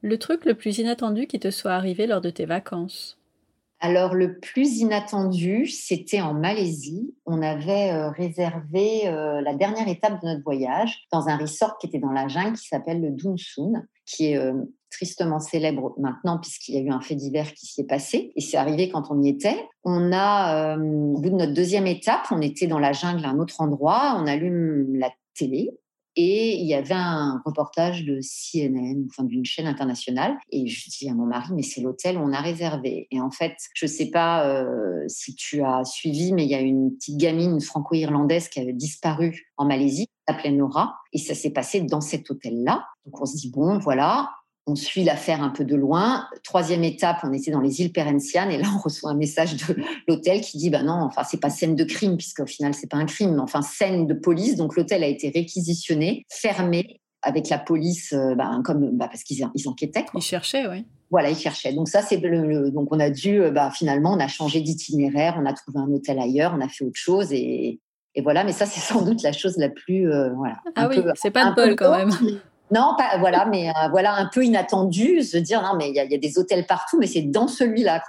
Le truc le plus inattendu qui te soit arrivé lors de tes vacances? Alors, le plus inattendu, c'était en Malaisie. On avait euh, réservé euh, la dernière étape de notre voyage dans un resort qui était dans la jungle qui s'appelle le Dunsun, qui est euh, tristement célèbre maintenant puisqu'il y a eu un fait divers qui s'y est passé. Et c'est arrivé quand on y était. On a, au bout de notre deuxième étape, on était dans la jungle à un autre endroit. On allume la télé et il y avait un reportage de CNN, enfin d'une chaîne internationale. Et je dis à mon mari, mais c'est l'hôtel où on a réservé. Et en fait, je ne sais pas euh, si tu as suivi, mais il y a une petite gamine franco-irlandaise qui avait disparu en Malaisie, s'appelait Nora. Et ça s'est passé dans cet hôtel-là. Donc on se dit, bon, voilà, on suit l'affaire un peu de loin. Troisième étape, on était dans les îles Perhentianes et là on reçoit un message de l'hôtel qui dit bah non, enfin c'est pas scène de crime puisqu'au final c'est pas un crime, mais enfin scène de police. Donc l'hôtel a été réquisitionné, fermé avec la police, euh, bah, comme bah, parce qu'ils ils enquêtaient. Ils cherchaient, oui. Voilà, ils cherchaient. Donc ça c'est le, donc on a dû euh, bah, finalement on a changé d'itinéraire, on a trouvé un hôtel ailleurs, on a fait autre chose et, et voilà. Mais ça c'est sans doute la chose la plus euh, voilà. Ah oui, c'est pas de bol quand même. Non, pas, voilà, mais euh, voilà un peu inattendu, se dire non, mais il y, a des hôtels partout, mais c'est dans celui-là.